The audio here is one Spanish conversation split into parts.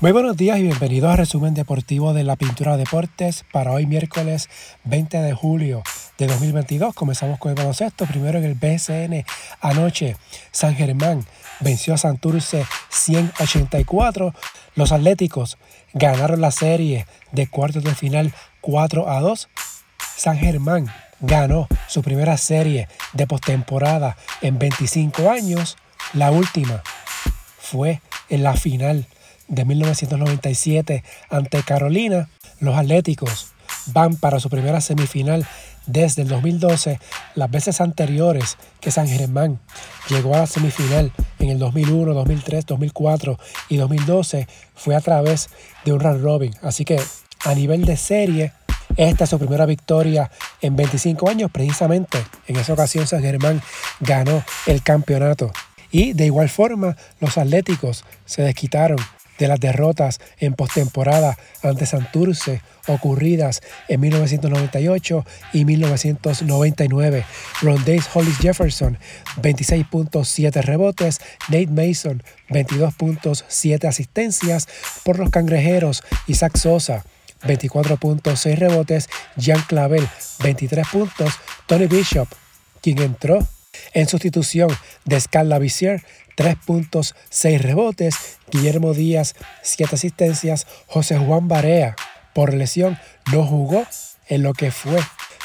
Muy buenos días y bienvenidos a Resumen Deportivo de la Pintura Deportes para hoy miércoles 20 de julio de 2022. Comenzamos con el baloncesto. Primero en el BSN anoche, San Germán venció a Santurce 184. Los Atléticos ganaron la serie de cuartos de final 4 a 2. San Germán ganó su primera serie de postemporada en 25 años. La última fue en la final de 1997 ante Carolina, los Atléticos van para su primera semifinal desde el 2012, las veces anteriores que San Germán llegó a la semifinal en el 2001, 2003, 2004 y 2012 fue a través de un round robin. Así que a nivel de serie, esta es su primera victoria en 25 años. Precisamente en esa ocasión San Germán ganó el campeonato. Y de igual forma, los Atléticos se desquitaron de las derrotas en postemporada ante Santurce ocurridas en 1998 y 1999. Rondace Hollis Jefferson, 26.7 rebotes, Nate Mason, 22.7 asistencias por los cangrejeros, Isaac Sosa, 24.6 rebotes, Jean Clavel, 23 puntos, Tony Bishop, quien entró en sustitución de Scarla Vizier, 3 puntos, 6 rebotes. Guillermo Díaz, 7 asistencias. José Juan Barea, por lesión, no jugó en lo que fue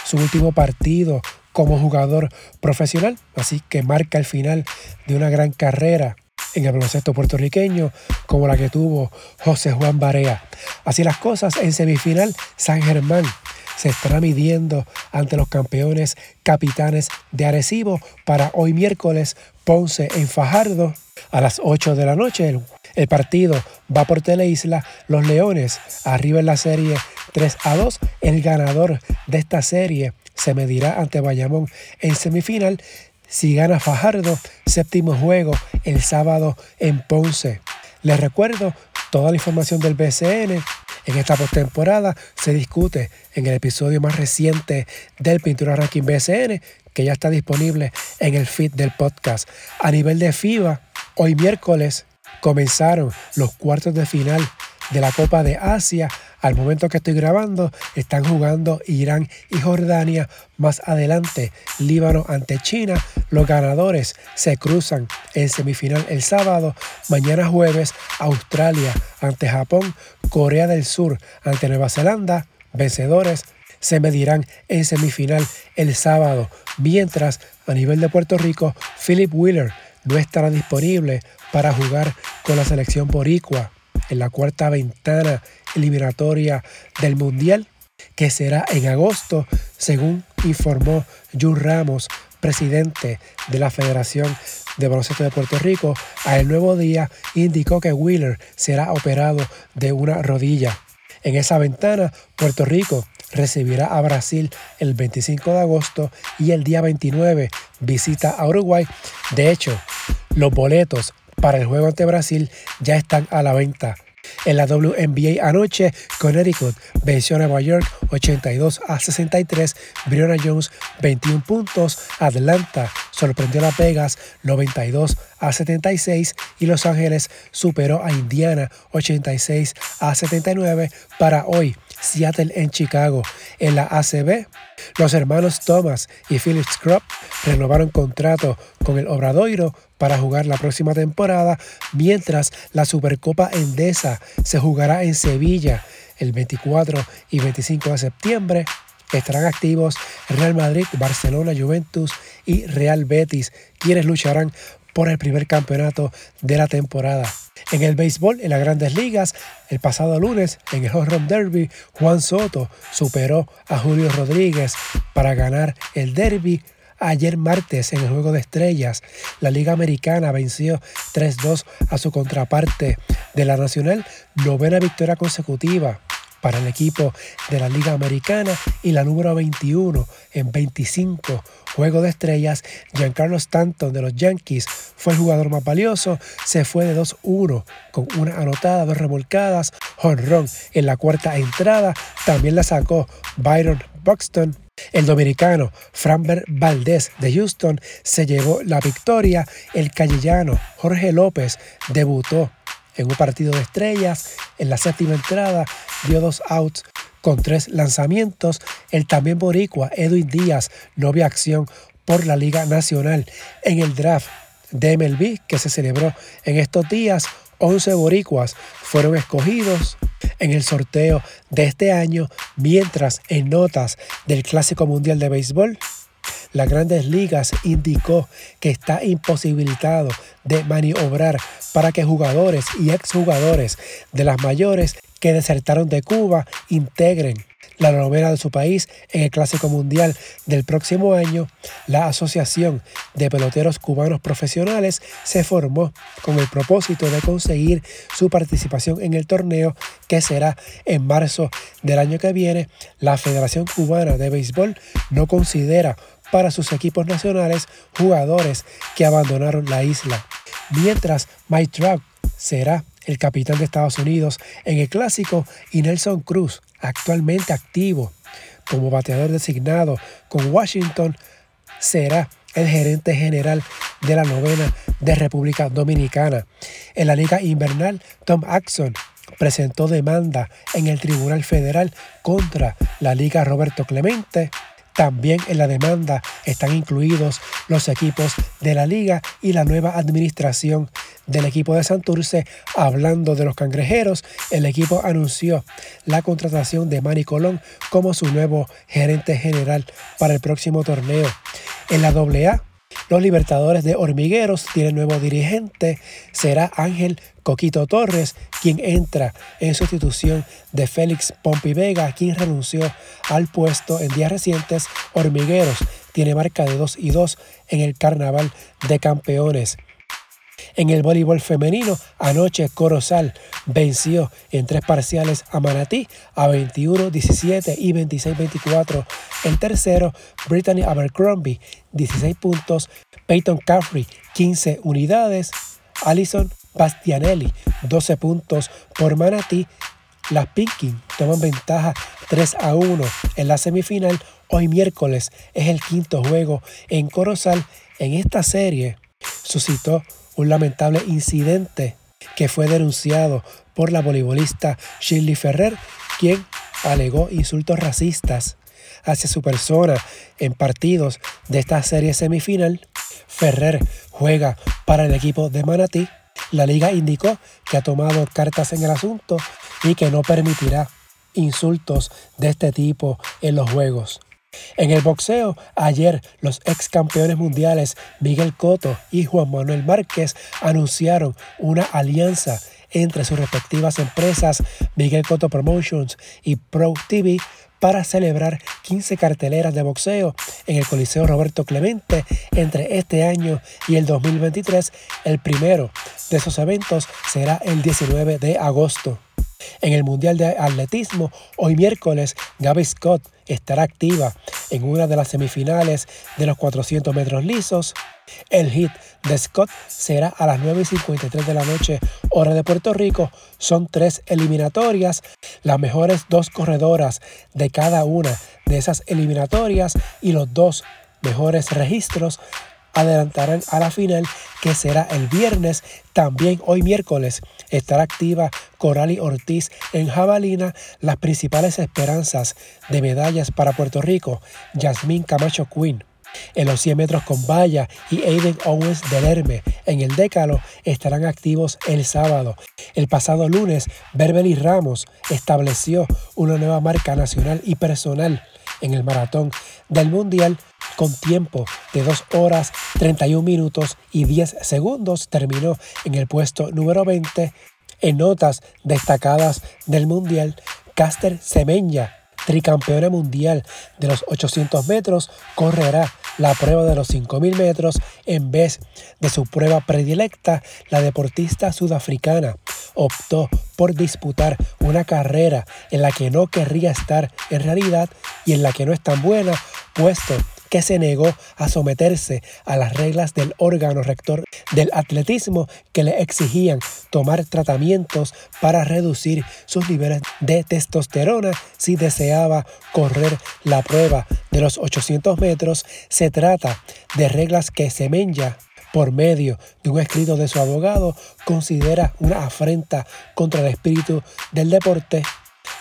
su último partido como jugador profesional, así que marca el final de una gran carrera en el baloncesto puertorriqueño como la que tuvo José Juan Barea. Así las cosas en semifinal, San Germán se estará midiendo ante los campeones capitanes de Arecibo para hoy miércoles Ponce en Fajardo a las 8 de la noche. El, partido va por Teleisla. Los Leones arriba en la serie 3 a 2. El ganador de esta serie se medirá ante Bayamón en semifinal. Si gana Fajardo, séptimo juego el sábado en Ponce. Les recuerdo toda la información del BCN en esta postemporada se discute en el episodio más reciente del Pintura Ranking BCN, que ya está disponible en el feed del podcast. A nivel de FIBA, hoy miércoles comenzaron los cuartos de final de la Copa de Asia. Al momento que estoy grabando, están jugando Irán y Jordania. Más adelante, Líbano ante China. Los ganadores se cruzan en semifinal el sábado. Mañana jueves, Australia ante Japón. Corea del Sur ante Nueva Zelanda. Vencedores se medirán en semifinal el sábado. Mientras, a nivel de Puerto Rico, Philip Wheeler no estará disponible para jugar con la selección boricua en la cuarta ventana eliminatoria del Mundial, que será en agosto, según informó Jun Ramos, presidente de la Federación de Baloncesto de Puerto Rico. A el nuevo día indicó que Wheeler será operado de una rodilla. En esa ventana, Puerto Rico recibirá a Brasil el 25 de agosto y el día 29 visita a Uruguay. De hecho, los boletos para el juego ante Brasil ya están a la venta. En la WNBA anoche, Connecticut venció a Nueva York 82 a 63, Brianna Jones 21 puntos, Atlanta sorprendió a Las Vegas 92 a 76 y Los Ángeles superó a Indiana 86 a 79 para hoy. Seattle en Chicago. En la ACB, los hermanos Thomas y Philip Scrub renovaron contrato con el Obradoiro para jugar la próxima temporada, mientras la Supercopa Endesa se jugará en Sevilla el 24 y 25 de septiembre. Estarán activos Real Madrid, Barcelona, Juventus y Real Betis, quienes lucharán por el primer campeonato de la temporada. En el béisbol, en las grandes ligas, el pasado lunes, en el Home Run Derby, Juan Soto superó a Julio Rodríguez para ganar el derby. Ayer martes, en el Juego de Estrellas, la Liga Americana venció 3-2 a su contraparte de la Nacional, novena victoria consecutiva para el equipo de la Liga Americana y la número 21 en 25 Juegos de Estrellas. Giancarlo Stanton de los Yankees fue el jugador más valioso, se fue de 2-1 con una anotada, dos remolcadas, honrón en la cuarta entrada, también la sacó Byron Buxton el dominicano Framber Valdez de Houston se llevó la victoria. El callellano Jorge López debutó en un partido de estrellas. En la séptima entrada dio dos outs con tres lanzamientos. El también boricua Edwin Díaz no vio acción por la Liga Nacional. En el draft de MLB que se celebró en estos días, 11 boricuas fueron escogidos en el sorteo de este año, mientras en notas del Clásico Mundial de Béisbol, las grandes ligas indicó que está imposibilitado de maniobrar para que jugadores y exjugadores de las mayores que desertaron de Cuba integren la novena de su país en el Clásico Mundial del próximo año, la Asociación de Peloteros Cubanos Profesionales se formó con el propósito de conseguir su participación en el torneo que será en marzo del año que viene. La Federación Cubana de Béisbol no considera para sus equipos nacionales jugadores que abandonaron la isla. Mientras Mike Trout será el capitán de Estados Unidos en el clásico y Nelson Cruz actualmente activo como bateador designado con Washington, será el gerente general de la novena de República Dominicana. En la Liga Invernal, Tom Axon presentó demanda en el Tribunal Federal contra la Liga Roberto Clemente. También en la demanda están incluidos los equipos de la liga y la nueva administración del equipo de Santurce. Hablando de los cangrejeros, el equipo anunció la contratación de Manny Colón como su nuevo gerente general para el próximo torneo. En la AA, los Libertadores de Hormigueros tienen nuevo dirigente. Será Ángel Coquito Torres quien entra en sustitución de Félix Pompi Vega, quien renunció al puesto en días recientes. Hormigueros tiene marca de 2 y 2 en el Carnaval de Campeones. En el voleibol femenino, anoche Corozal venció en tres parciales a Manatí a 21-17 y 26-24. El tercero, Brittany Abercrombie, 16 puntos. Peyton Caffrey, 15 unidades. Alison Bastianelli, 12 puntos por Manatí. Las Pinkin toman ventaja 3 a 1 en la semifinal. Hoy miércoles es el quinto juego en Corozal. En esta serie suscitó un lamentable incidente que fue denunciado por la voleibolista Shirley Ferrer, quien alegó insultos racistas hacia su persona en partidos de esta serie semifinal. Ferrer juega para el equipo de Manatí. La liga indicó que ha tomado cartas en el asunto y que no permitirá insultos de este tipo en los juegos. En el boxeo, ayer los ex campeones mundiales Miguel Cotto y Juan Manuel Márquez anunciaron una alianza entre sus respectivas empresas Miguel Cotto Promotions y Pro TV para celebrar 15 carteleras de boxeo en el Coliseo Roberto Clemente entre este año y el 2023. El primero de esos eventos será el 19 de agosto. En el Mundial de Atletismo, hoy miércoles, Gaby Scott estará activa en una de las semifinales de los 400 metros lisos. El hit de Scott será a las 9 y 53 de la noche, hora de Puerto Rico. Son tres eliminatorias. Las mejores dos corredoras de cada una de esas eliminatorias y los dos mejores registros adelantarán a la final que será el viernes. También hoy miércoles estará activa Corali Ortiz en jabalina. Las principales esperanzas de medallas para Puerto Rico, Yasmín Camacho Quinn. En los 100 metros con valla y Aiden Owens del Herme en el Décalo estarán activos el sábado. El pasado lunes, Berbeli Ramos estableció una nueva marca nacional y personal en el maratón del Mundial con tiempo de 2 horas 31 minutos y 10 segundos. Terminó en el puesto número 20 en notas destacadas del Mundial. Caster Semenya, tricampeona mundial de los 800 metros, correrá la prueba de los 5000 metros en vez de su prueba predilecta. La deportista sudafricana optó por disputar una carrera en la que no querría estar en realidad y en la que no es tan buena, puesto que se negó a someterse a las reglas del órgano rector del atletismo que le exigían tomar tratamientos para reducir sus niveles de testosterona si deseaba correr la prueba de los 800 metros. Se trata de reglas que Semenya por medio de un escrito de su abogado, considera una afrenta contra el espíritu del deporte.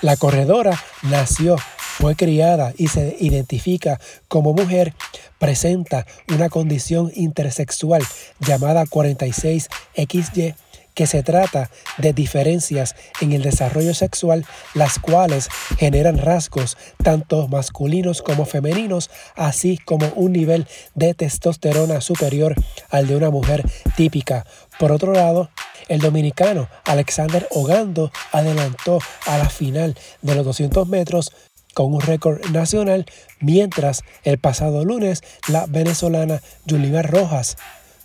La corredora nació, fue criada y se identifica como mujer, presenta una condición intersexual llamada 46XY que se trata de diferencias en el desarrollo sexual, las cuales generan rasgos tanto masculinos como femeninos, así como un nivel de testosterona superior al de una mujer típica. Por otro lado, el dominicano Alexander Ogando adelantó a la final de los 200 metros con un récord nacional, mientras el pasado lunes la venezolana Yulimar Rojas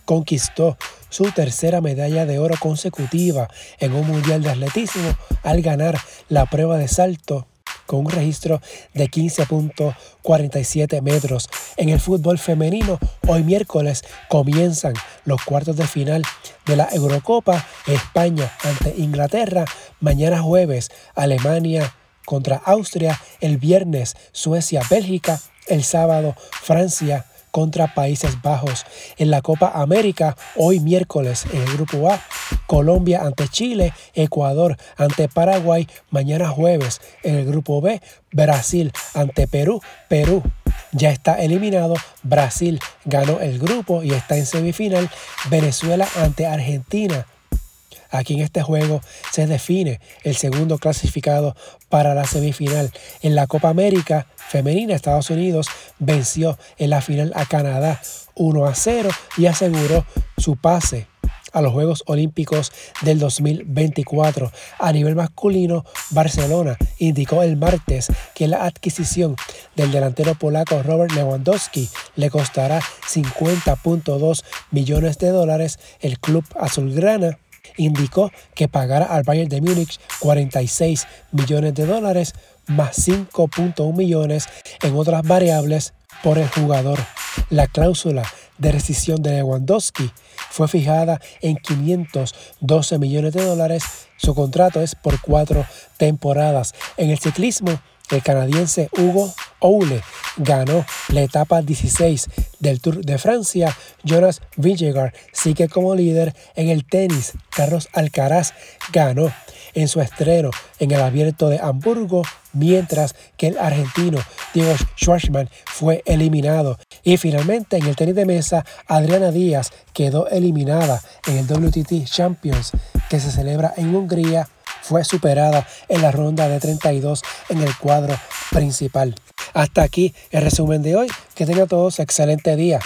conquistó su tercera medalla de oro consecutiva en un mundial de atletismo al ganar la prueba de salto con un registro de 15.47 metros. En el fútbol femenino, hoy miércoles comienzan los cuartos de final de la Eurocopa, España ante Inglaterra, mañana jueves Alemania contra Austria, el viernes Suecia, Bélgica, el sábado Francia contra Países Bajos. En la Copa América, hoy miércoles en el Grupo A, Colombia ante Chile, Ecuador ante Paraguay, mañana jueves en el Grupo B, Brasil ante Perú, Perú ya está eliminado. Brasil ganó el grupo y está en semifinal. Venezuela ante Argentina Aquí en este juego se define el segundo clasificado para la semifinal. En la Copa América femenina, Estados Unidos venció en la final a Canadá 1 a 0 y aseguró su pase a los Juegos Olímpicos del 2024. A nivel masculino, Barcelona indicó el martes que la adquisición del delantero polaco Robert Lewandowski le costará 50.2 millones de dólares. El club azulgrana indicó que pagará al Bayern de Múnich 46 millones de dólares más 5.1 millones en otras variables por el jugador. La cláusula de rescisión de Lewandowski fue fijada en 512 millones de dólares. Su contrato es por cuatro temporadas. En el ciclismo, el canadiense Hugo Oule ganó la etapa 16 del Tour de Francia. Jonas Vingegaard sigue como líder en el tenis. Carlos Alcaraz ganó en su estreno en el Abierto de Hamburgo, mientras que el argentino Diego Schwartzman fue eliminado. Y finalmente en el tenis de mesa, Adriana Díaz quedó eliminada en el WTT Champions que se celebra en Hungría fue superada en la ronda de 32 en el cuadro principal. Hasta aquí el resumen de hoy. Que tengan todos excelente día.